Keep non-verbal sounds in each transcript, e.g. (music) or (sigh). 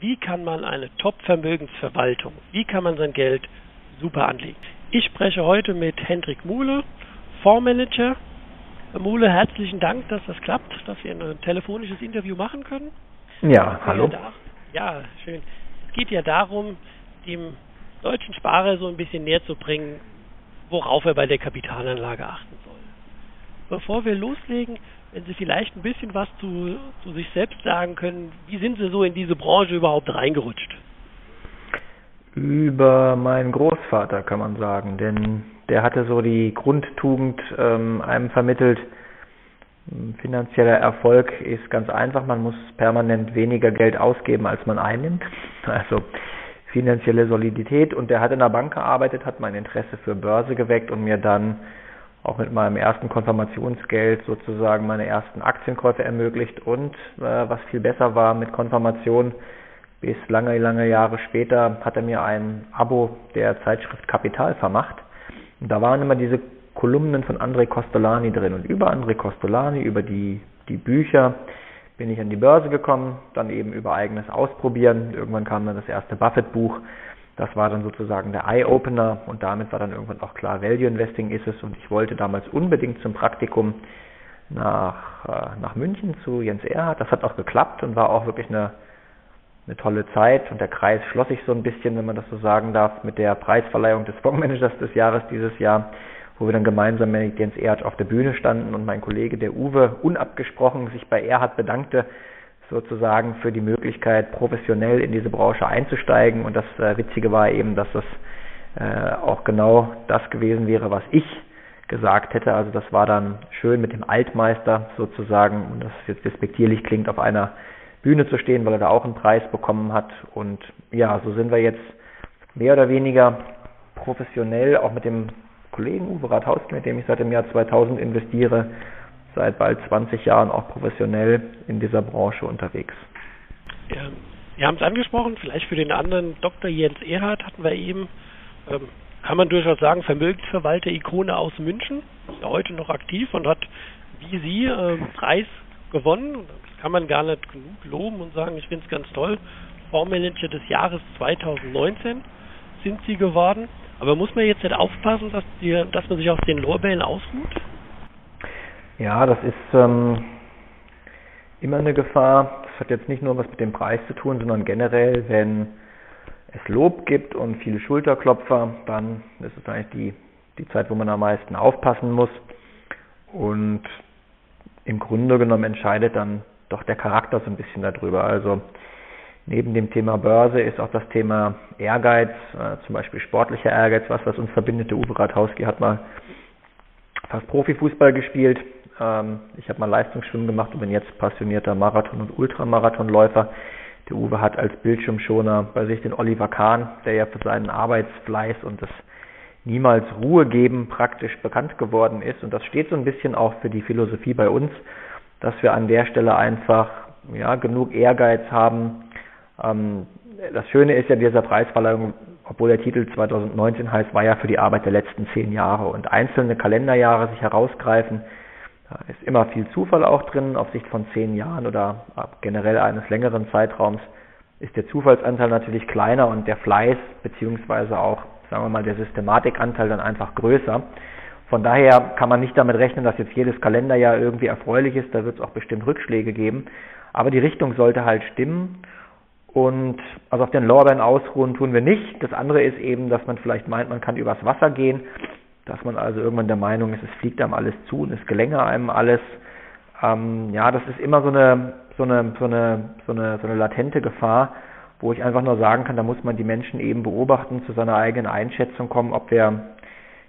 wie kann man eine Top-Vermögensverwaltung, wie kann man sein Geld super anlegen. Ich spreche heute mit Hendrik Muhle, Fondsmanager. Herr Muhle, herzlichen Dank, dass das klappt, dass wir ein telefonisches Interview machen können. Ja, hallo. Ja, schön. Es geht ja darum, dem deutschen Sparer so ein bisschen näher zu bringen, worauf er bei der Kapitalanlage achten soll. Bevor wir loslegen, wenn Sie vielleicht ein bisschen was zu, zu sich selbst sagen können, wie sind Sie so in diese Branche überhaupt reingerutscht? Über meinen Großvater kann man sagen, denn der hatte so die Grundtugend ähm, einem vermittelt, finanzieller Erfolg ist ganz einfach, man muss permanent weniger Geld ausgeben, als man einnimmt. (laughs) Also finanzielle Solidität und der hat in der Bank gearbeitet, hat mein Interesse für Börse geweckt und mir dann auch mit meinem ersten Konfirmationsgeld sozusagen meine ersten Aktienkäufe ermöglicht und äh, was viel besser war mit Konfirmation bis lange, lange Jahre später hat er mir ein Abo der Zeitschrift Kapital vermacht. Und da waren immer diese Kolumnen von André Costolani drin und über André Costolani, über die, die Bücher bin ich an die Börse gekommen, dann eben über eigenes Ausprobieren. Irgendwann kam dann das erste Buffett-Buch das war dann sozusagen der Eye-Opener und damit war dann irgendwann auch klar, Value Investing ist es und ich wollte damals unbedingt zum Praktikum nach, äh, nach München zu Jens Erhardt. Das hat auch geklappt und war auch wirklich eine, eine tolle Zeit und der Kreis schloss sich so ein bisschen, wenn man das so sagen darf, mit der Preisverleihung des Fondsmanagers des Jahres dieses Jahr, wo wir dann gemeinsam mit Jens Erhardt auf der Bühne standen und mein Kollege, der Uwe, unabgesprochen sich bei Erhardt bedankte, sozusagen für die Möglichkeit, professionell in diese Branche einzusteigen. Und das äh, Witzige war eben, dass das äh, auch genau das gewesen wäre, was ich gesagt hätte. Also das war dann schön mit dem Altmeister sozusagen, und das jetzt despektierlich klingt, auf einer Bühne zu stehen, weil er da auch einen Preis bekommen hat. Und ja, so sind wir jetzt mehr oder weniger professionell, auch mit dem Kollegen Uwe Rathauski, mit dem ich seit dem Jahr 2000 investiere, seit bald 20 Jahren auch professionell in dieser Branche unterwegs. Ja, wir haben es angesprochen, vielleicht für den anderen Dr. Jens Erhard hatten wir eben, ähm, kann man durchaus sagen, Vermögensverwalter-Ikone aus München, ist ja heute noch aktiv und hat wie Sie äh, Preis gewonnen. Das kann man gar nicht genug loben und sagen, ich finde es ganz toll. Fondsmanager des Jahres 2019 sind Sie geworden. Aber muss man jetzt nicht aufpassen, dass, die, dass man sich auf den Lorbeeren ausruht? Ja, das ist ähm, immer eine Gefahr. Das hat jetzt nicht nur was mit dem Preis zu tun, sondern generell, wenn es Lob gibt und viele Schulterklopfer, dann ist es eigentlich die, die Zeit, wo man am meisten aufpassen muss. Und im Grunde genommen entscheidet dann doch der Charakter so ein bisschen darüber. Also neben dem Thema Börse ist auch das Thema Ehrgeiz, äh, zum Beispiel sportlicher Ehrgeiz, was, was uns verbindet. Der Uwe Rathauski hat mal fast Profifußball gespielt ähm, ich habe mal Leistungsschwimmen gemacht und bin jetzt passionierter Marathon- und Ultramarathonläufer. Der Uwe hat als Bildschirmschoner bei sich den Oliver Kahn, der ja für seinen Arbeitsfleiß und das niemals Ruhe geben praktisch bekannt geworden ist. Und das steht so ein bisschen auch für die Philosophie bei uns, dass wir an der Stelle einfach ja, genug Ehrgeiz haben. Ähm, das Schöne ist ja dieser Preisverleihung, obwohl der Titel 2019 heißt, war ja für die Arbeit der letzten zehn Jahre und einzelne Kalenderjahre sich herausgreifen, da ist immer viel Zufall auch drin. Auf Sicht von zehn Jahren oder generell eines längeren Zeitraums ist der Zufallsanteil natürlich kleiner und der Fleiß beziehungsweise auch, sagen wir mal, der Systematikanteil dann einfach größer. Von daher kann man nicht damit rechnen, dass jetzt jedes Kalenderjahr irgendwie erfreulich ist. Da wird es auch bestimmt Rückschläge geben. Aber die Richtung sollte halt stimmen. Und also auf den Lorbeeren ausruhen tun wir nicht. Das andere ist eben, dass man vielleicht meint, man kann übers Wasser gehen, dass man also irgendwann der Meinung ist, es fliegt einem alles zu und es gelänge einem alles. Ähm, ja, das ist immer so eine, so eine, so eine, so eine, so eine latente Gefahr, wo ich einfach nur sagen kann, da muss man die Menschen eben beobachten, zu seiner eigenen Einschätzung kommen, ob wir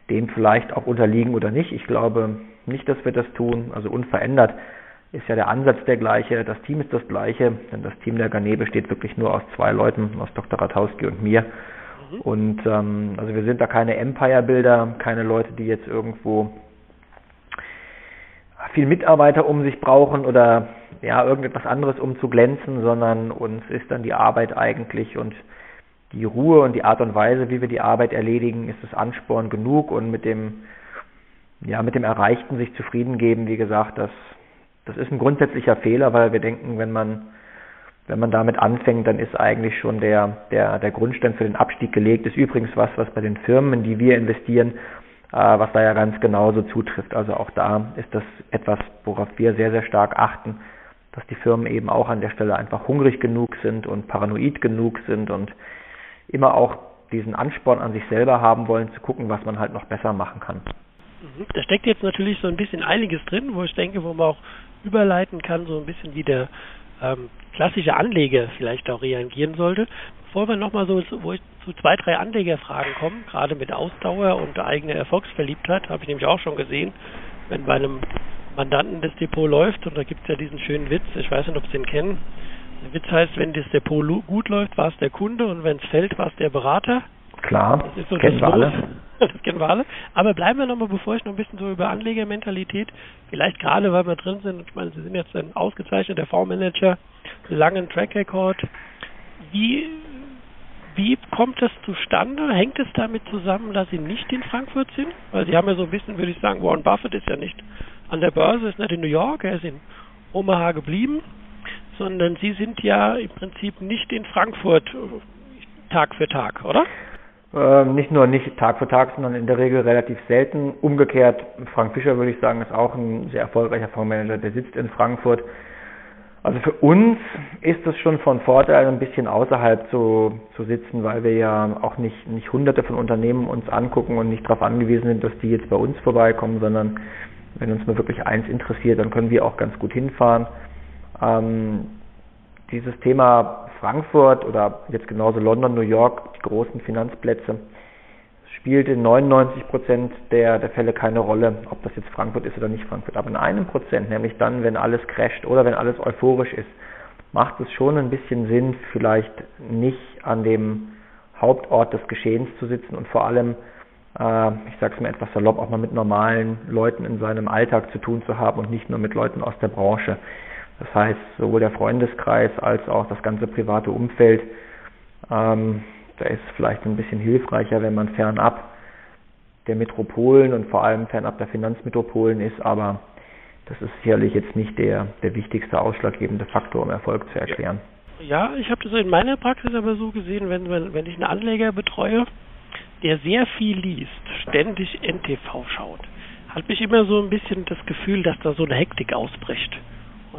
dem vielleicht auch unterliegen oder nicht. Ich glaube nicht, dass wir das tun. Also unverändert ist ja der Ansatz der gleiche, das Team ist das gleiche, denn das Team der Garnet besteht wirklich nur aus zwei Leuten, aus Dr. Ratowski und mir. Mhm. Und ähm, also wir sind da keine Empire-Bilder, keine Leute, die jetzt irgendwo viel Mitarbeiter um sich brauchen oder ja irgendetwas anderes, um zu glänzen, sondern uns ist dann die Arbeit eigentlich und die Ruhe und die Art und Weise, wie wir die Arbeit erledigen, ist das Ansporn genug und mit dem ja mit dem Erreichten sich zufrieden geben, wie gesagt, das das ist ein grundsätzlicher Fehler, weil wir denken, wenn man wenn man damit anfängt, dann ist eigentlich schon der, der, der Grundstein für den Abstieg gelegt. Das ist übrigens was, was bei den Firmen, in die wir investieren, äh, was da ja ganz genauso zutrifft. Also auch da ist das etwas, worauf wir sehr, sehr stark achten, dass die Firmen eben auch an der Stelle einfach hungrig genug sind und paranoid genug sind und immer auch diesen Ansporn an sich selber haben wollen, zu gucken, was man halt noch besser machen kann. Mhm. Da steckt jetzt natürlich so ein bisschen einiges drin, wo ich denke, wo man auch überleiten kann, so ein bisschen wie der ähm, klassische Anleger vielleicht auch reagieren sollte. Bevor wir nochmal so wo ich zu zwei, drei Anlegerfragen kommen, gerade mit Ausdauer und eigener Erfolgsverliebtheit, habe ich nämlich auch schon gesehen, wenn bei einem Mandanten das Depot läuft, und da gibt es ja diesen schönen Witz, ich weiß nicht, ob Sie ihn kennen. Der Witz heißt, wenn das Depot gut läuft, war es der Kunde und wenn es fällt, war es der Berater. Klar, das ist so kennen wir alle. (laughs) Das kennen wir alle. Aber bleiben wir nochmal, bevor ich noch ein bisschen so über Anlegermentalität, vielleicht gerade, weil wir drin sind, ich meine, Sie sind jetzt ein ausgezeichneter Fondsmanager, langen Track Record. Wie, wie kommt das zustande? Hängt es damit zusammen, dass Sie nicht in Frankfurt sind? Weil Sie haben ja so ein bisschen, würde ich sagen, Warren Buffett ist ja nicht an der Börse, ist nicht in New York, er ist in Omaha geblieben, sondern Sie sind ja im Prinzip nicht in Frankfurt Tag für Tag, oder? Ähm, nicht nur nicht Tag für Tag, sondern in der Regel relativ selten. Umgekehrt, Frank Fischer würde ich sagen, ist auch ein sehr erfolgreicher Fondsmanager, der sitzt in Frankfurt. Also für uns ist es schon von Vorteil, ein bisschen außerhalb zu, zu sitzen, weil wir ja auch nicht, nicht hunderte von Unternehmen uns angucken und nicht darauf angewiesen sind, dass die jetzt bei uns vorbeikommen, sondern wenn uns mal wirklich eins interessiert, dann können wir auch ganz gut hinfahren. Ähm, dieses Thema Frankfurt oder jetzt genauso London, New York, die großen Finanzplätze, spielt in 99 Prozent der, der Fälle keine Rolle, ob das jetzt Frankfurt ist oder nicht Frankfurt. Aber in einem Prozent, nämlich dann, wenn alles crasht oder wenn alles euphorisch ist, macht es schon ein bisschen Sinn, vielleicht nicht an dem Hauptort des Geschehens zu sitzen und vor allem, äh, ich sage es mir etwas salopp, auch mal mit normalen Leuten in seinem Alltag zu tun zu haben und nicht nur mit Leuten aus der Branche. Das heißt, sowohl der Freundeskreis als auch das ganze private Umfeld, ähm, da ist vielleicht ein bisschen hilfreicher, wenn man fernab der Metropolen und vor allem fernab der Finanzmetropolen ist, aber das ist sicherlich jetzt nicht der, der wichtigste ausschlaggebende Faktor, um Erfolg zu erklären. Ja, ich habe das in meiner Praxis aber so gesehen, wenn, wenn, wenn ich einen Anleger betreue, der sehr viel liest, ständig NTV schaut, hat mich immer so ein bisschen das Gefühl, dass da so eine Hektik ausbricht.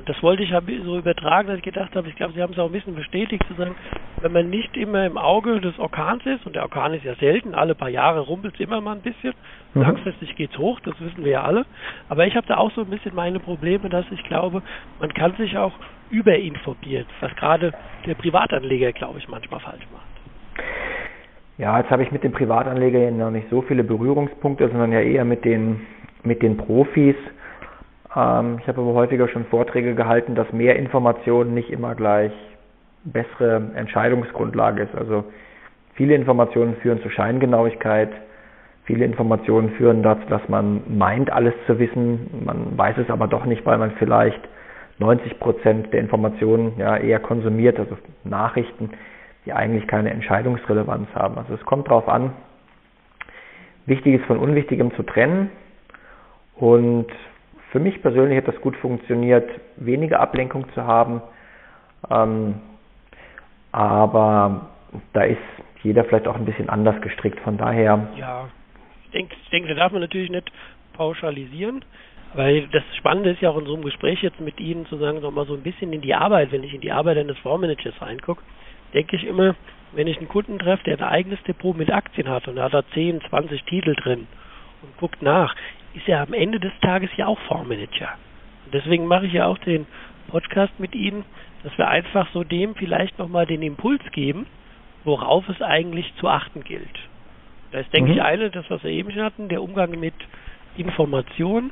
Das wollte ich so übertragen, dass ich gedacht habe, ich glaube, Sie haben es auch ein bisschen bestätigt, zu sagen, wenn man nicht immer im Auge des Orkans ist, und der Orkan ist ja selten, alle paar Jahre rumpelt es immer mal ein bisschen, mhm. langfristig geht es hoch, das wissen wir ja alle. Aber ich habe da auch so ein bisschen meine Probleme, dass ich glaube, man kann sich auch überinformieren, was gerade der Privatanleger, glaube ich, manchmal falsch macht. Ja, jetzt habe ich mit dem Privatanleger noch nicht so viele Berührungspunkte, sondern ja eher mit den, mit den Profis. Ähm, ich habe aber häufiger schon Vorträge gehalten, dass mehr Informationen nicht immer gleich bessere Entscheidungsgrundlage ist. Also viele Informationen führen zu Scheingenauigkeit, viele Informationen führen dazu, dass man meint, alles zu wissen, man weiß es aber doch nicht, weil man vielleicht 90 Prozent der Informationen ja eher konsumiert, also Nachrichten, die eigentlich keine Entscheidungsrelevanz haben. Also es kommt darauf an, Wichtiges von Unwichtigem zu trennen und für mich persönlich hat das gut funktioniert, weniger Ablenkung zu haben. Ähm, aber da ist jeder vielleicht auch ein bisschen anders gestrickt. Von daher. Ja, ich denke, ich denke, da darf man natürlich nicht pauschalisieren. Weil das Spannende ist ja auch in so einem Gespräch jetzt mit Ihnen zu sagen, nochmal so ein bisschen in die Arbeit, wenn ich in die Arbeit eines Fondsmanagers reingucke, denke ich immer, wenn ich einen Kunden treffe, der ein eigenes Depot mit Aktien hat und da hat er 10, 20 Titel drin und guckt nach, ist er am Ende des Tages ja auch Fondsmanager. Und deswegen mache ich ja auch den Podcast mit Ihnen, dass wir einfach so dem vielleicht nochmal den Impuls geben, worauf es eigentlich zu achten gilt. Da ist, denke mhm. ich, eine, das, was wir eben schon hatten, der Umgang mit Informationen.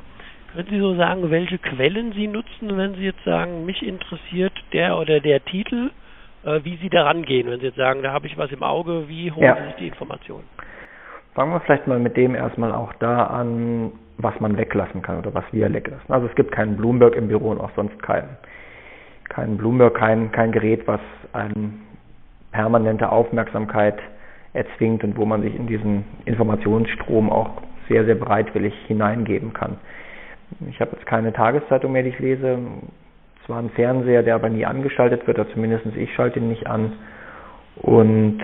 Können Sie so sagen, welche Quellen Sie nutzen, wenn Sie jetzt sagen, mich interessiert der oder der Titel, äh, wie Sie daran gehen, wenn Sie jetzt sagen, da habe ich was im Auge, wie holen ja. Sie sich die Informationen? Fangen wir vielleicht mal mit dem erstmal auch da an, was man weglassen kann oder was wir weglassen. Also es gibt keinen Bloomberg im Büro und auch sonst keinen. Kein Bloomberg, kein, kein Gerät, was eine permanente Aufmerksamkeit erzwingt und wo man sich in diesen Informationsstrom auch sehr, sehr bereitwillig hineingeben kann. Ich habe jetzt keine Tageszeitung mehr, die ich lese. Zwar ein Fernseher, der aber nie angeschaltet wird, oder zumindest ich schalte ihn nicht an. Und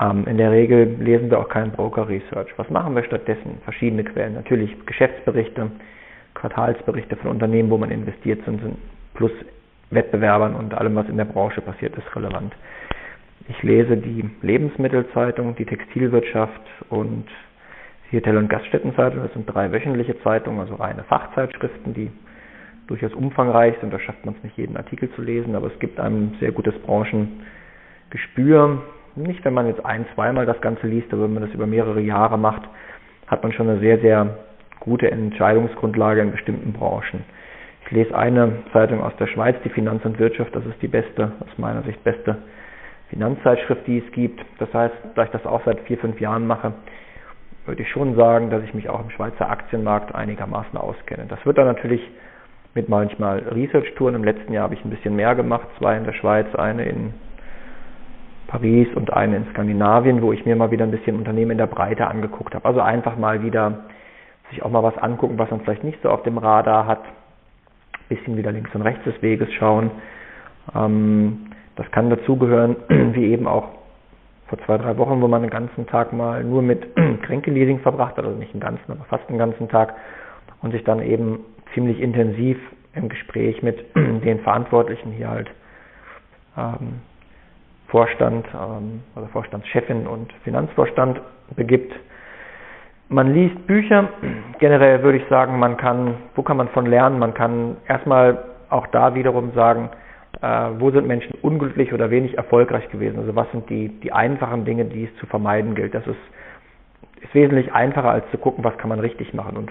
ähm, in der Regel lesen wir auch keinen Broker Research. Was machen wir stattdessen? Verschiedene Quellen. Natürlich Geschäftsberichte, Quartalsberichte von Unternehmen, wo man investiert sind, sind plus Wettbewerbern und allem, was in der Branche passiert, ist relevant. Ich lese die Lebensmittelzeitung, die Textilwirtschaft und die Hotel- und Gaststättenzeitung. Das sind drei wöchentliche Zeitungen, also reine Fachzeitschriften, die durchaus umfangreich sind. Da schafft man es nicht, jeden Artikel zu lesen, aber es gibt einem sehr gutes Branchengespür. Nicht, wenn man jetzt ein, zweimal das Ganze liest, aber wenn man das über mehrere Jahre macht, hat man schon eine sehr, sehr gute Entscheidungsgrundlage in bestimmten Branchen. Ich lese eine Zeitung aus der Schweiz, die Finanz und Wirtschaft, das ist die beste, aus meiner Sicht beste Finanzzeitschrift, die es gibt. Das heißt, da ich das auch seit vier, fünf Jahren mache, würde ich schon sagen, dass ich mich auch im Schweizer Aktienmarkt einigermaßen auskenne. Das wird dann natürlich mit manchmal Research-Touren. Im letzten Jahr habe ich ein bisschen mehr gemacht, zwei in der Schweiz, eine in Paris und eine in Skandinavien, wo ich mir mal wieder ein bisschen Unternehmen in der Breite angeguckt habe. Also einfach mal wieder sich auch mal was angucken, was man vielleicht nicht so auf dem Radar hat. Ein bisschen wieder links und rechts des Weges schauen. Ähm, das kann dazugehören, (clears throat) wie eben auch vor zwei, drei Wochen, wo man den ganzen Tag mal nur mit (clears throat) Kränkeleasing verbracht hat, also nicht den ganzen, aber fast den ganzen Tag und sich dann eben ziemlich intensiv im Gespräch mit (clears throat) den Verantwortlichen hier halt ähm, Vorstand, ähm, also Vorstandschefin und Finanzvorstand begibt. Man liest Bücher. Generell würde ich sagen, man kann, wo kann man von lernen? Man kann erstmal auch da wiederum sagen, äh, wo sind Menschen unglücklich oder wenig erfolgreich gewesen? Also was sind die, die einfachen Dinge, die es zu vermeiden gilt? Das ist, ist wesentlich einfacher als zu gucken, was kann man richtig machen. Und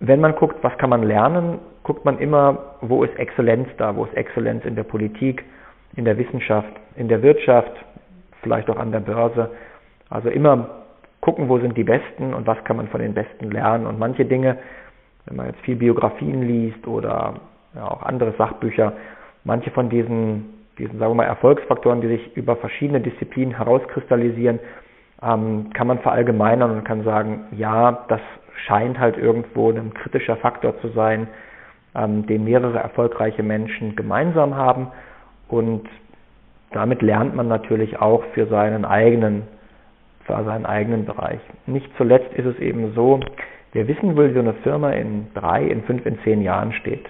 wenn man guckt, was kann man lernen, guckt man immer, wo ist Exzellenz da, wo ist Exzellenz in der Politik, in der Wissenschaft, in der Wirtschaft, vielleicht auch an der Börse. Also immer gucken, wo sind die Besten und was kann man von den Besten lernen. Und manche Dinge, wenn man jetzt viel Biografien liest oder ja, auch andere Sachbücher, manche von diesen, diesen, sagen wir mal, Erfolgsfaktoren, die sich über verschiedene Disziplinen herauskristallisieren, ähm, kann man verallgemeinern und kann sagen, ja, das scheint halt irgendwo ein kritischer Faktor zu sein, ähm, den mehrere erfolgreiche Menschen gemeinsam haben und damit lernt man natürlich auch für seinen eigenen, für seinen eigenen Bereich. Nicht zuletzt ist es eben so, wer wissen wie so eine Firma in drei, in fünf, in zehn Jahren steht,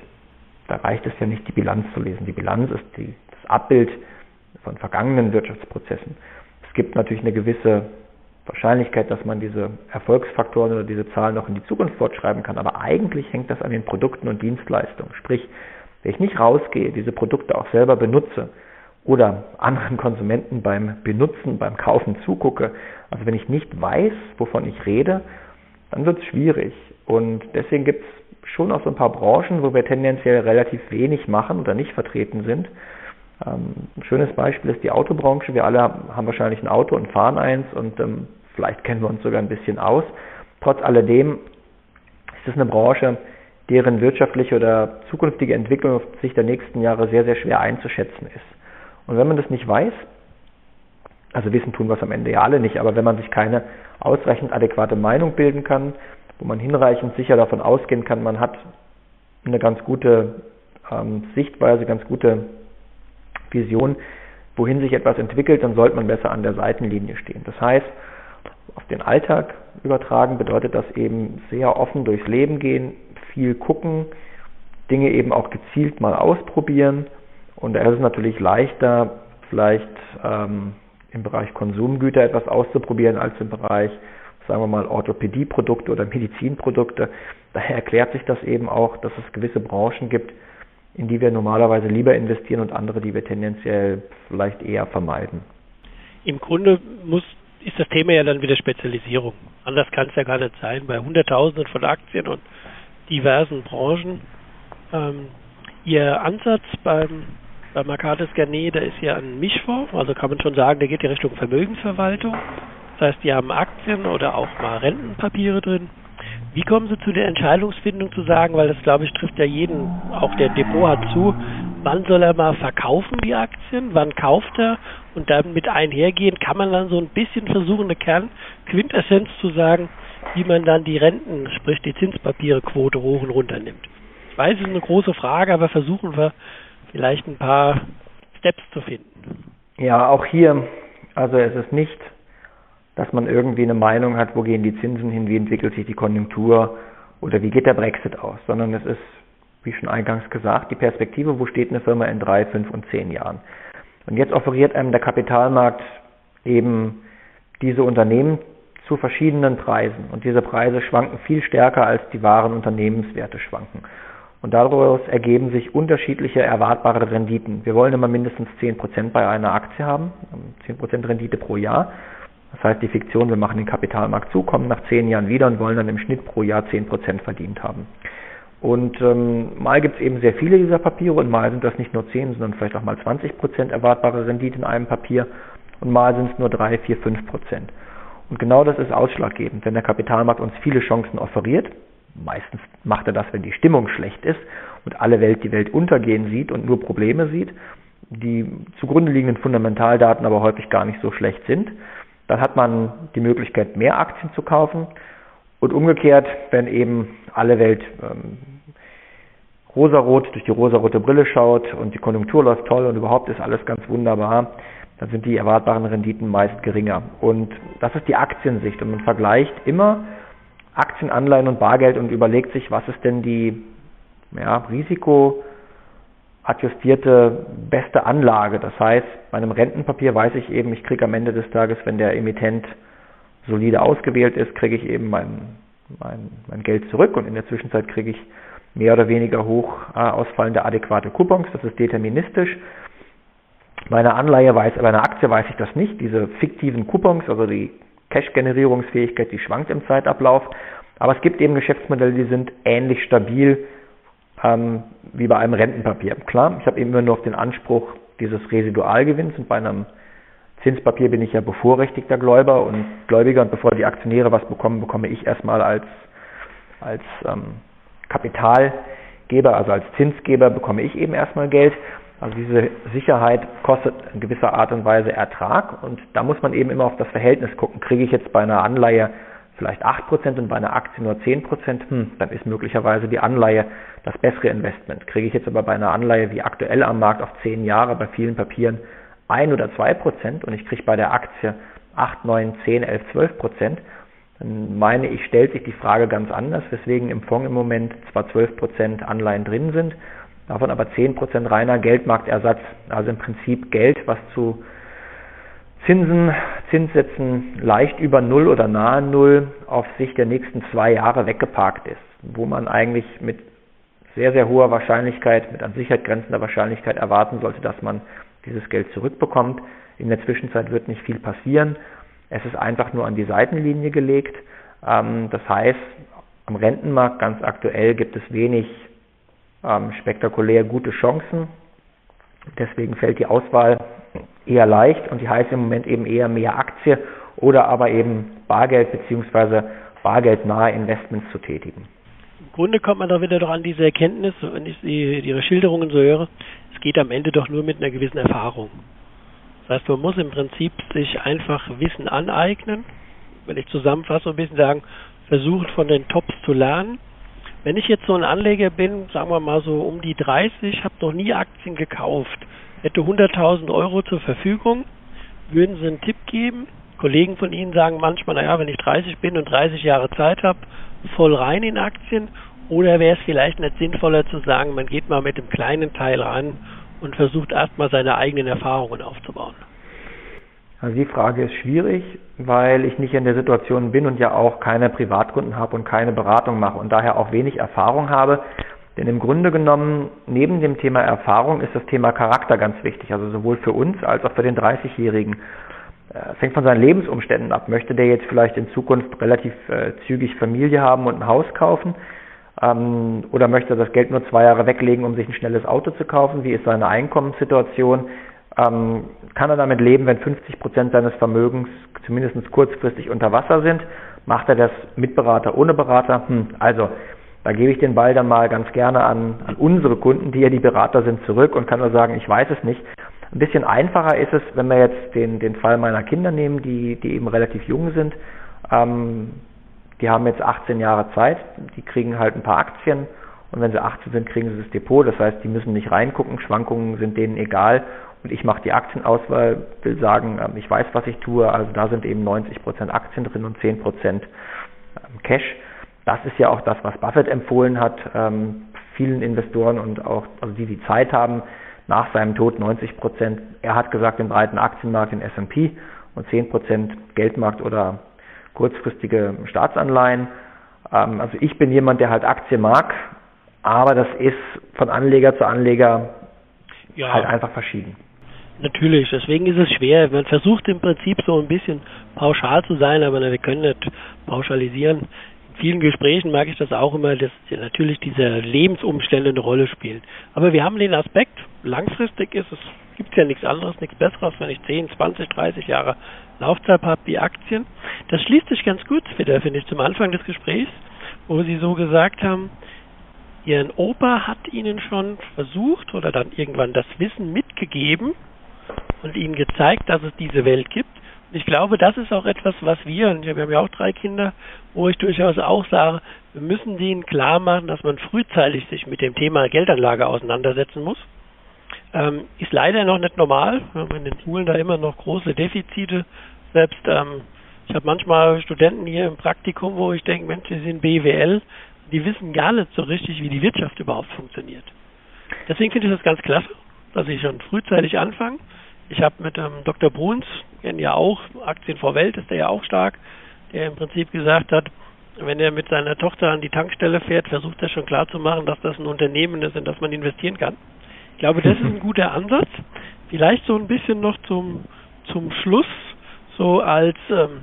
da reicht es ja nicht, die Bilanz zu lesen. Die Bilanz ist die, das Abbild von vergangenen Wirtschaftsprozessen. Es gibt natürlich eine gewisse Wahrscheinlichkeit, dass man diese Erfolgsfaktoren oder diese Zahlen noch in die Zukunft fortschreiben kann. Aber eigentlich hängt das an den Produkten und Dienstleistungen. Sprich, wenn ich nicht rausgehe, diese Produkte auch selber benutze oder anderen Konsumenten beim Benutzen, beim Kaufen zugucke, also wenn ich nicht weiß, wovon ich rede, dann wird es schwierig. Und deswegen gibt es schon auch so ein paar Branchen, wo wir tendenziell relativ wenig machen oder nicht vertreten sind. Ähm, ein schönes Beispiel ist die Autobranche. Wir alle haben wahrscheinlich ein Auto und fahren eins und ähm, vielleicht kennen wir uns sogar ein bisschen aus. Trotz alledem ist es eine Branche, deren wirtschaftliche oder zukünftige Entwicklung auf Sicht der nächsten Jahre sehr, sehr schwer einzuschätzen ist. Und wenn man das nicht weiß, also wissen tun wir es am Ende ja alle nicht, aber wenn man sich keine ausreichend adäquate Meinung bilden kann, wo man hinreichend sicher davon ausgehen kann, man hat eine ganz gute ähm, Sichtweise, ganz gute Vision, wohin sich etwas entwickelt, dann sollte man besser an der Seitenlinie stehen. Das heißt, auf den Alltag übertragen bedeutet das eben sehr offen durchs Leben gehen, viel gucken, Dinge eben auch gezielt mal ausprobieren. Und da ist es natürlich leichter, vielleicht ähm, im Bereich Konsumgüter etwas auszuprobieren als im Bereich, sagen wir mal, Orthopädieprodukte oder Medizinprodukte. Daher erklärt sich das eben auch, dass es gewisse Branchen gibt, in die wir normalerweise lieber investieren und andere, die wir tendenziell vielleicht eher vermeiden. Im Grunde muss, ist das Thema ja dann wieder Spezialisierung. Anders kann es ja gar nicht sein. Bei Hunderttausenden von Aktien und diversen Branchen. Ähm, Ihr Ansatz beim, beim Arcades Garnet, da ist ja ein Mischfonds, also kann man schon sagen, der geht in Richtung Vermögensverwaltung. Das heißt, die haben Aktien oder auch mal Rentenpapiere drin. Wie kommen Sie zu der Entscheidungsfindung zu sagen, weil das glaube ich trifft ja jeden, auch der Depot hat zu, wann soll er mal verkaufen die Aktien, wann kauft er und dann mit einhergehen, kann man dann so ein bisschen versuchen, eine Kernquintessenz zu sagen, wie man dann die Renten, sprich die Zinspapiere-Quote hoch und runter nimmt. Ich weiß, es ist eine große Frage, aber versuchen wir vielleicht ein paar Steps zu finden. Ja, auch hier, also es ist nicht dass man irgendwie eine Meinung hat, wo gehen die Zinsen hin, wie entwickelt sich die Konjunktur oder wie geht der Brexit aus, sondern es ist, wie schon eingangs gesagt, die Perspektive, wo steht eine Firma in drei, fünf und zehn Jahren. Und jetzt offeriert einem der Kapitalmarkt eben diese Unternehmen zu verschiedenen Preisen. Und diese Preise schwanken viel stärker, als die wahren Unternehmenswerte schwanken. Und daraus ergeben sich unterschiedliche erwartbare Renditen. Wir wollen immer mindestens 10% bei einer Aktie haben, 10% Rendite pro Jahr. Das heißt, die Fiktion, wir machen den Kapitalmarkt zu, kommen nach zehn Jahren wieder und wollen dann im Schnitt pro Jahr zehn Prozent verdient haben. Und ähm, mal gibt es eben sehr viele dieser Papiere und mal sind das nicht nur 10, sondern vielleicht auch mal 20 Prozent erwartbare Rendite in einem Papier und mal sind es nur 3, 4, 5 Prozent. Und genau das ist ausschlaggebend. Wenn der Kapitalmarkt uns viele Chancen offeriert, meistens macht er das, wenn die Stimmung schlecht ist und alle Welt die Welt untergehen sieht und nur Probleme sieht, die zugrunde liegenden Fundamentaldaten aber häufig gar nicht so schlecht sind, dann hat man die Möglichkeit, mehr Aktien zu kaufen. Und umgekehrt, wenn eben alle Welt ähm, rosarot durch die rosarote Brille schaut und die Konjunktur läuft toll und überhaupt ist alles ganz wunderbar, dann sind die erwartbaren Renditen meist geringer. Und das ist die Aktiensicht. Und man vergleicht immer Aktien, Anleihen und Bargeld und überlegt sich, was ist denn die ja, Risiko, adjustierte beste Anlage. Das heißt, bei einem Rentenpapier weiß ich eben, ich kriege am Ende des Tages, wenn der Emittent solide ausgewählt ist, kriege ich eben mein, mein, mein Geld zurück und in der Zwischenzeit kriege ich mehr oder weniger hoch äh, ausfallende adäquate Coupons. Das ist deterministisch. Bei einer Anleihe weiß, bei einer Aktie weiß ich das nicht. Diese fiktiven Coupons, also die Cash-Generierungsfähigkeit, die schwankt im Zeitablauf. Aber es gibt eben Geschäftsmodelle, die sind ähnlich stabil ähm, wie bei einem Rentenpapier. Klar, ich habe immer nur auf den Anspruch dieses Residualgewinns und bei einem Zinspapier bin ich ja bevorrechtigter Gläubiger und Gläubiger und bevor die Aktionäre was bekommen, bekomme ich erstmal als, als ähm, Kapitalgeber, also als Zinsgeber bekomme ich eben erstmal Geld. Also diese Sicherheit kostet in gewisser Art und Weise Ertrag und da muss man eben immer auf das Verhältnis gucken. Kriege ich jetzt bei einer Anleihe vielleicht 8% und bei einer Aktie nur 10%, hm, dann ist möglicherweise die Anleihe das bessere Investment. Kriege ich jetzt aber bei einer Anleihe wie aktuell am Markt auf 10 Jahre bei vielen Papieren 1 oder 2% und ich kriege bei der Aktie 8, 9, 10, 11, 12%, dann meine ich, stellt sich die Frage ganz anders, weswegen im Fonds im Moment zwar 12% Anleihen drin sind, davon aber 10% reiner Geldmarktersatz, also im Prinzip Geld, was zu Zinsen, Zinssätzen leicht über Null oder nahe Null auf Sicht der nächsten zwei Jahre weggeparkt ist, wo man eigentlich mit sehr, sehr hoher Wahrscheinlichkeit, mit an Sicherheit grenzender Wahrscheinlichkeit erwarten sollte, dass man dieses Geld zurückbekommt. In der Zwischenzeit wird nicht viel passieren. Es ist einfach nur an die Seitenlinie gelegt. Ähm, das heißt, am Rentenmarkt ganz aktuell gibt es wenig ähm, spektakulär gute Chancen. Deswegen fällt die Auswahl eher leicht und die heißt im Moment eben eher mehr Aktie oder aber eben Bargeld bzw. bargeldnahe Investments zu tätigen. Im Grunde kommt man da wieder doch an diese Erkenntnis, wenn ich die, Ihre Schilderungen so höre, es geht am Ende doch nur mit einer gewissen Erfahrung. Das heißt, man muss im Prinzip sich einfach Wissen aneignen. Wenn ich zusammenfasse, ein bisschen sagen, versucht von den Tops zu lernen. Wenn ich jetzt so ein Anleger bin, sagen wir mal so um die 30, habe noch nie Aktien gekauft, hätte 100.000 Euro zur Verfügung, würden Sie einen Tipp geben? Kollegen von Ihnen sagen manchmal, naja, wenn ich 30 bin und 30 Jahre Zeit habe, voll rein in Aktien. Oder wäre es vielleicht nicht sinnvoller zu sagen, man geht mal mit dem kleinen Teil ran und versucht erstmal seine eigenen Erfahrungen aufzubauen? Also die Frage ist schwierig, weil ich nicht in der Situation bin und ja auch keine Privatkunden habe und keine Beratung mache und daher auch wenig Erfahrung habe. Denn im Grunde genommen, neben dem Thema Erfahrung ist das Thema Charakter ganz wichtig, also sowohl für uns als auch für den 30-Jährigen. Äh, es hängt von seinen Lebensumständen ab. Möchte der jetzt vielleicht in Zukunft relativ äh, zügig Familie haben und ein Haus kaufen? Ähm, oder möchte er das Geld nur zwei Jahre weglegen, um sich ein schnelles Auto zu kaufen? Wie ist seine Einkommenssituation? Ähm, kann er damit leben, wenn 50 Prozent seines Vermögens zumindest kurzfristig unter Wasser sind? Macht er das mit Berater, ohne Berater? Hm, also, da gebe ich den Ball dann mal ganz gerne an, an unsere Kunden, die ja die Berater sind, zurück und kann nur sagen, ich weiß es nicht. Ein bisschen einfacher ist es, wenn wir jetzt den, den Fall meiner Kinder nehmen, die, die eben relativ jung sind. Ähm, die haben jetzt 18 Jahre Zeit, die kriegen halt ein paar Aktien und wenn sie 18 sind, kriegen sie das Depot. Das heißt, die müssen nicht reingucken, Schwankungen sind denen egal und ich mache die Aktienauswahl, will sagen, ähm, ich weiß, was ich tue. Also da sind eben 90 Prozent Aktien drin und 10 Prozent ähm, Cash. Das ist ja auch das, was Buffett empfohlen hat, ähm, vielen Investoren und auch, also die, die Zeit haben, nach seinem Tod 90 Prozent. Er hat gesagt, den breiten Aktienmarkt, den S&P und 10 Prozent Geldmarkt oder kurzfristige Staatsanleihen. Also ich bin jemand, der halt Aktien mag, aber das ist von Anleger zu Anleger ja. halt einfach verschieden. Natürlich, deswegen ist es schwer. Man versucht im Prinzip so ein bisschen pauschal zu sein, aber wir können nicht pauschalisieren. In vielen Gesprächen mag ich das auch immer, dass natürlich diese Lebensumstände eine Rolle spielen. Aber wir haben den Aspekt, langfristig ist es, gibt ja nichts anderes, nichts Besseres, wenn ich 10, 20, 30 Jahre Laufzeit habe wie Aktien. Das schließt sich ganz gut wieder, finde ich, zum Anfang des Gesprächs, wo Sie so gesagt haben, Ihren Opa hat Ihnen schon versucht oder dann irgendwann das Wissen mitgegeben und Ihnen gezeigt, dass es diese Welt gibt. Und ich glaube, das ist auch etwas, was wir, und wir haben ja auch drei Kinder, wo ich durchaus auch sage, wir müssen denen klar machen, dass man frühzeitig sich mit dem Thema Geldanlage auseinandersetzen muss. Ähm, ist leider noch nicht normal. Wir haben in den Schulen da immer noch große Defizite. Selbst ähm, ich habe manchmal Studenten hier im Praktikum, wo ich denke, Mensch, die sind BWL, die wissen gar nicht so richtig, wie die Wirtschaft überhaupt funktioniert. Deswegen finde ich das ganz klasse, dass ich schon frühzeitig anfange. Ich habe mit ähm, Dr. Bruns, kennen ja auch, Aktien vor Welt ist der ja auch stark, der im Prinzip gesagt hat, wenn er mit seiner Tochter an die Tankstelle fährt, versucht er schon klar zu machen, dass das ein Unternehmen ist, in das man investieren kann. Ich glaube, das ist ein (laughs) guter Ansatz. Vielleicht so ein bisschen noch zum, zum Schluss, so als ähm,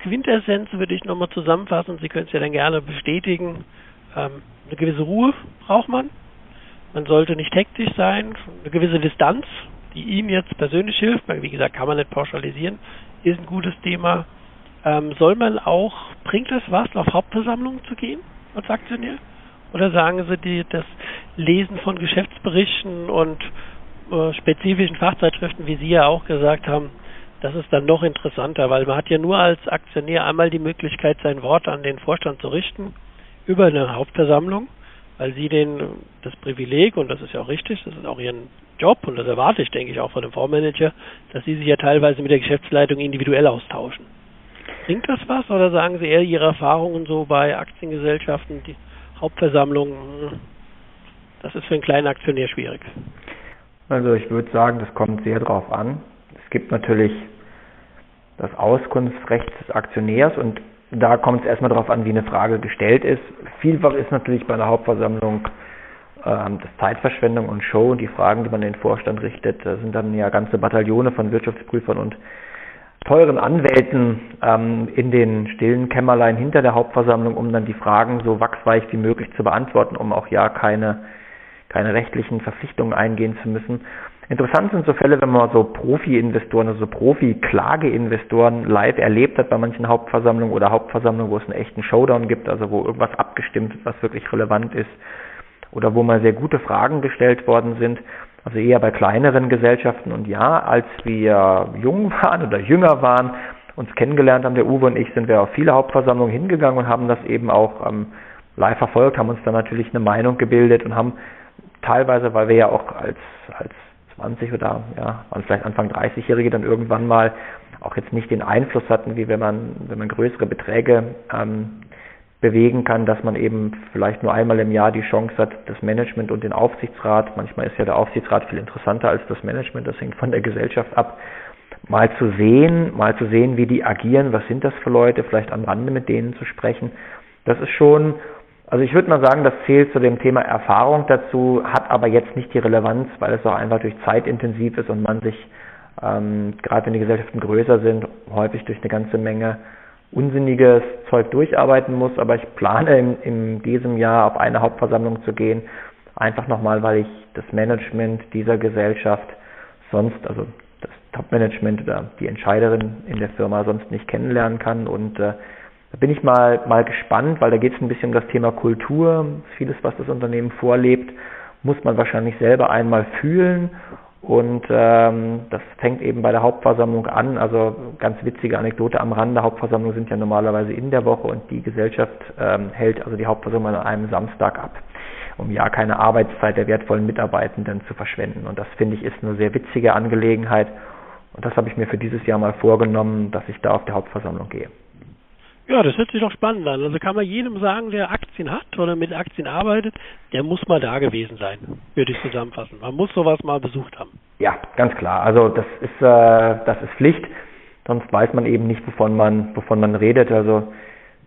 Quintessenz würde ich nochmal zusammenfassen. Sie können es ja dann gerne bestätigen. Ähm, eine gewisse Ruhe braucht man. Man sollte nicht hektisch sein. Eine gewisse Distanz, die Ihnen jetzt persönlich hilft, weil wie gesagt, kann man nicht pauschalisieren, ist ein gutes Thema. Ähm, soll man auch, bringt es was, auf Hauptversammlungen zu gehen als Aktionär? Oder sagen Sie, die, das Lesen von Geschäftsberichten und äh, spezifischen Fachzeitschriften, wie Sie ja auch gesagt haben, das ist dann noch interessanter, weil man hat ja nur als Aktionär einmal die Möglichkeit, sein Wort an den Vorstand zu richten über eine Hauptversammlung, weil Sie den das Privileg und das ist ja auch richtig, das ist auch Ihren Job und das erwarte ich, denke ich, auch von dem Fondsmanager, dass Sie sich ja teilweise mit der Geschäftsleitung individuell austauschen. Bringt das was oder sagen Sie eher Ihre Erfahrungen so bei Aktiengesellschaften, die Hauptversammlung, hm, das ist für einen kleinen Aktionär schwierig? Also ich würde sagen, das kommt sehr drauf an. Es gibt natürlich das Auskunftsrecht des Aktionärs und da kommt es erstmal darauf an, wie eine Frage gestellt ist. Vielfach ist natürlich bei einer Hauptversammlung ähm, das Zeitverschwendung und Show und die Fragen, die man den Vorstand richtet, da sind dann ja ganze Bataillone von Wirtschaftsprüfern und teuren Anwälten ähm, in den stillen Kämmerlein hinter der Hauptversammlung, um dann die Fragen so wachsweich wie möglich zu beantworten, um auch ja keine, keine rechtlichen Verpflichtungen eingehen zu müssen. Interessant sind so Fälle, wenn man so Profi-Investoren, also Profi-Klageinvestoren live erlebt hat bei manchen Hauptversammlungen oder Hauptversammlungen, wo es einen echten Showdown gibt, also wo irgendwas abgestimmt wird, was wirklich relevant ist oder wo mal sehr gute Fragen gestellt worden sind. Also eher bei kleineren Gesellschaften. Und ja, als wir jung (laughs) waren oder jünger waren, uns kennengelernt haben, der Uwe und ich, sind wir auf viele Hauptversammlungen hingegangen und haben das eben auch ähm, live verfolgt, haben uns da natürlich eine Meinung gebildet und haben teilweise, weil wir ja auch als, als 20 oder ja, waren vielleicht Anfang 30-Jährige dann irgendwann mal auch jetzt nicht den Einfluss hatten, wie wenn man, wenn man größere Beträge ähm, bewegen kann, dass man eben vielleicht nur einmal im Jahr die Chance hat, das Management und den Aufsichtsrat, manchmal ist ja der Aufsichtsrat viel interessanter als das Management, das hängt von der Gesellschaft ab, mal zu sehen, mal zu sehen, wie die agieren, was sind das für Leute, vielleicht am Rande mit denen zu sprechen. Das ist schon, also ich würde mal sagen, das zählt zu dem Thema Erfahrung dazu, hat aber jetzt nicht die Relevanz, weil es auch einfach durch zeitintensiv ist und man sich, ähm, gerade wenn die Gesellschaften größer sind, häufig durch eine ganze Menge unsinniges Zeug durcharbeiten muss, aber ich plane in, in diesem Jahr auf eine Hauptversammlung zu gehen, einfach nochmal, weil ich das Management dieser Gesellschaft sonst, also das Top-Management oder die Entscheiderin in der Firma sonst nicht kennenlernen kann. Und äh, da bin ich mal, mal gespannt, weil da geht es ein bisschen um das Thema Kultur. Vieles, was das Unternehmen vorlebt, muss man wahrscheinlich selber einmal fühlen und ähm, das fängt eben bei der Hauptversammlung an. Also ganz witzige Anekdote am Rande. Hauptversammlungen sind ja normalerweise in der Woche und die Gesellschaft ähm, hält also die Hauptversammlung an einem Samstag ab, um ja keine Arbeitszeit der wertvollen Mitarbeitenden zu verschwenden. Und das finde ich ist eine sehr witzige Angelegenheit. Und das habe ich mir für dieses Jahr mal vorgenommen, dass ich da auf die Hauptversammlung gehe. Ja, das hört sich doch spannend an. Also kann man jedem sagen, der Aktien hat oder mit Aktien arbeitet, der muss mal da gewesen sein, würde ich zusammenfassen. Man muss sowas mal besucht haben. Ja, ganz klar. Also das ist äh, das ist Pflicht. Sonst weiß man eben nicht, wovon man wovon man redet. Also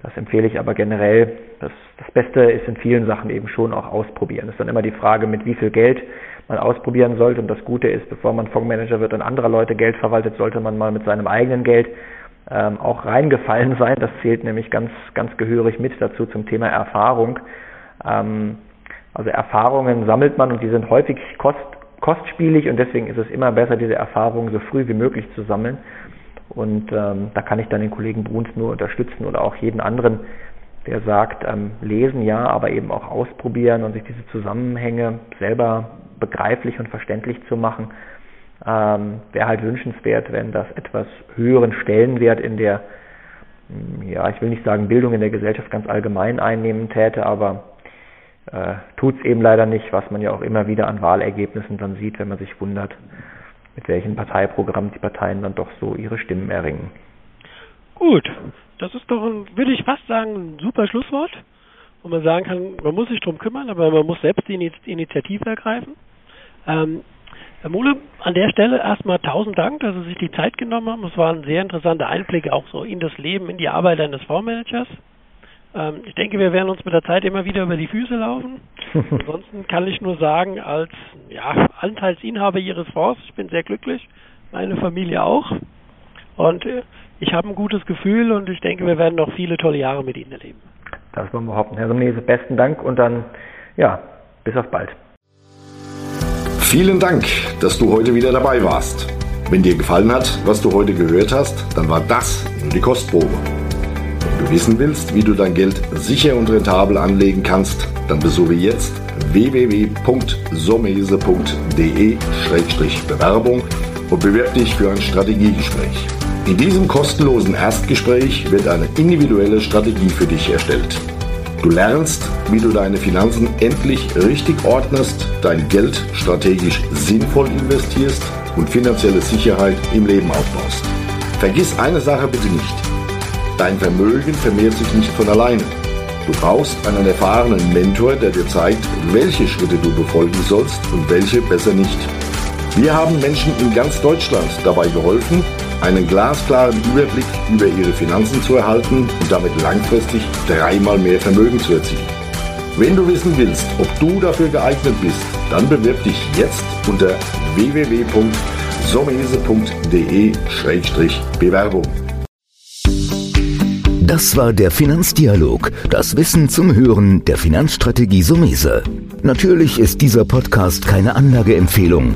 das empfehle ich aber generell. Das, das Beste ist in vielen Sachen eben schon auch ausprobieren. Es ist dann immer die Frage, mit wie viel Geld man ausprobieren sollte. Und das Gute ist, bevor man Fondsmanager wird und anderer Leute Geld verwaltet, sollte man mal mit seinem eigenen Geld ähm, auch reingefallen (laughs) sein. Das zählt nämlich ganz, ganz gehörig mit dazu zum Thema Erfahrung. Ähm, also Erfahrungen sammelt man und die sind häufig kost, kostspielig und deswegen ist es immer besser, diese Erfahrungen so früh wie möglich zu sammeln. Und ähm, da kann ich dann den Kollegen Bruns nur unterstützen oder auch jeden anderen, der sagt, ähm, lesen ja, aber eben auch ausprobieren und sich diese Zusammenhänge selber begreiflich und verständlich zu machen ähm, Wäre halt wünschenswert, wenn das etwas höheren Stellenwert in der, hm, ja, ich will nicht sagen Bildung in der Gesellschaft ganz allgemein einnehmen täte, aber äh, tut es eben leider nicht, was man ja auch immer wieder an Wahlergebnissen dann sieht, wenn man sich wundert, mit welchen Parteiprogrammen die Parteien dann doch so ihre Stimmen erringen. Gut, das ist doch, ein, würde ich fast sagen, ein super Schlusswort, wo man sagen kann, man muss sich drum kümmern, aber man muss selbst die Initiative ergreifen. Ähm, Herr Muhle, an der Stelle erstmal tausend Dank, dass Sie sich die Zeit genommen haben. Es war ein sehr interessanter Einblick auch so in das Leben, in die Arbeit eines Fondsmanagers. Ähm, ich denke, wir werden uns mit der Zeit immer wieder über die Füße laufen. (laughs) Ansonsten kann ich nur sagen, als ja, Anteilsinhaber Ihres Fonds, ich bin sehr glücklich, meine Familie auch. Und äh, ich habe ein gutes Gefühl und ich denke, wir werden noch viele tolle Jahre mit Ihnen erleben. Das wollen wir behaupten. Herr Somnese, besten Dank und dann, ja, bis auf bald. Vielen Dank, dass du heute wieder dabei warst. Wenn dir gefallen hat, was du heute gehört hast, dann war das nur die Kostprobe. Wenn du wissen willst, wie du dein Geld sicher und rentabel anlegen kannst, dann besuche jetzt www.somese.de-bewerbung und bewirb dich für ein Strategiegespräch. In diesem kostenlosen Erstgespräch wird eine individuelle Strategie für dich erstellt. Du lernst, wie du deine Finanzen endlich richtig ordnest, dein Geld strategisch sinnvoll investierst und finanzielle Sicherheit im Leben aufbaust. Vergiss eine Sache bitte nicht. Dein Vermögen vermehrt sich nicht von alleine. Du brauchst einen erfahrenen Mentor, der dir zeigt, welche Schritte du befolgen sollst und welche besser nicht. Wir haben Menschen in ganz Deutschland dabei geholfen, einen glasklaren Überblick über ihre Finanzen zu erhalten und damit langfristig dreimal mehr Vermögen zu erzielen. Wenn du wissen willst, ob du dafür geeignet bist, dann bewirb dich jetzt unter www.somese.de-bewerbung. Das war der Finanzdialog, das Wissen zum Hören der Finanzstrategie Sumese. Natürlich ist dieser Podcast keine Anlageempfehlung.